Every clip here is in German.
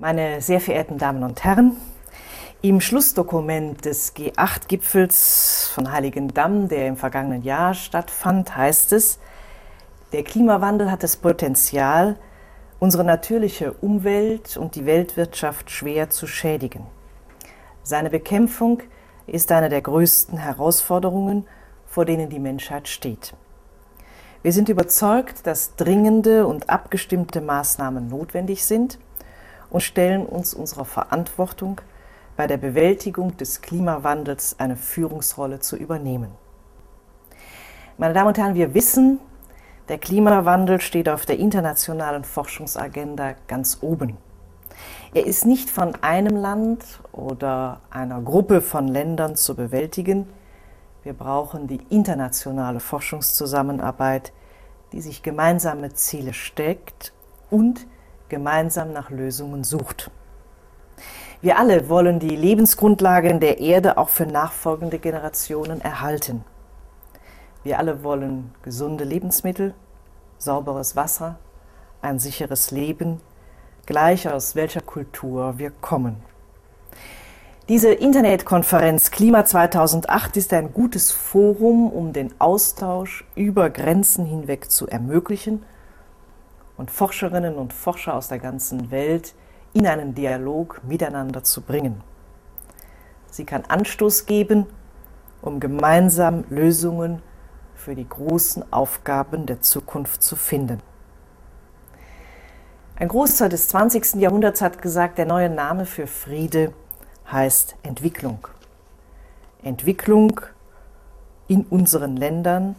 Meine sehr verehrten Damen und Herren, im Schlussdokument des G8-Gipfels von Heiligendamm, der im vergangenen Jahr stattfand, heißt es, der Klimawandel hat das Potenzial, unsere natürliche Umwelt und die Weltwirtschaft schwer zu schädigen. Seine Bekämpfung ist eine der größten Herausforderungen, vor denen die Menschheit steht. Wir sind überzeugt, dass dringende und abgestimmte Maßnahmen notwendig sind und stellen uns unserer Verantwortung, bei der Bewältigung des Klimawandels eine Führungsrolle zu übernehmen. Meine Damen und Herren, wir wissen, der Klimawandel steht auf der internationalen Forschungsagenda ganz oben. Er ist nicht von einem Land oder einer Gruppe von Ländern zu bewältigen. Wir brauchen die internationale Forschungszusammenarbeit, die sich gemeinsame Ziele steckt und gemeinsam nach Lösungen sucht. Wir alle wollen die Lebensgrundlagen der Erde auch für nachfolgende Generationen erhalten. Wir alle wollen gesunde Lebensmittel, sauberes Wasser, ein sicheres Leben, gleich aus welcher Kultur wir kommen. Diese Internetkonferenz Klima 2008 ist ein gutes Forum, um den Austausch über Grenzen hinweg zu ermöglichen und Forscherinnen und Forscher aus der ganzen Welt in einen Dialog miteinander zu bringen. Sie kann Anstoß geben, um gemeinsam Lösungen für die großen Aufgaben der Zukunft zu finden. Ein Großteil des 20. Jahrhunderts hat gesagt, der neue Name für Friede heißt Entwicklung. Entwicklung in unseren Ländern,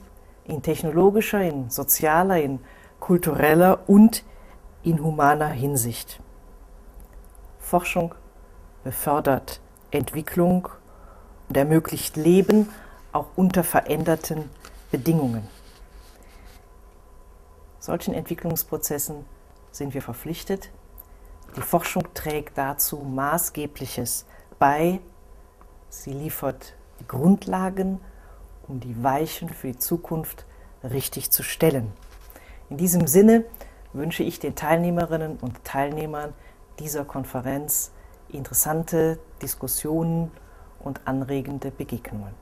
in technologischer, in sozialer, in kultureller und in humaner Hinsicht. Forschung befördert Entwicklung und ermöglicht Leben auch unter veränderten Bedingungen. Solchen Entwicklungsprozessen sind wir verpflichtet. Die Forschung trägt dazu Maßgebliches bei. Sie liefert die Grundlagen, um die Weichen für die Zukunft richtig zu stellen. In diesem Sinne wünsche ich den Teilnehmerinnen und Teilnehmern dieser Konferenz interessante Diskussionen und anregende Begegnungen.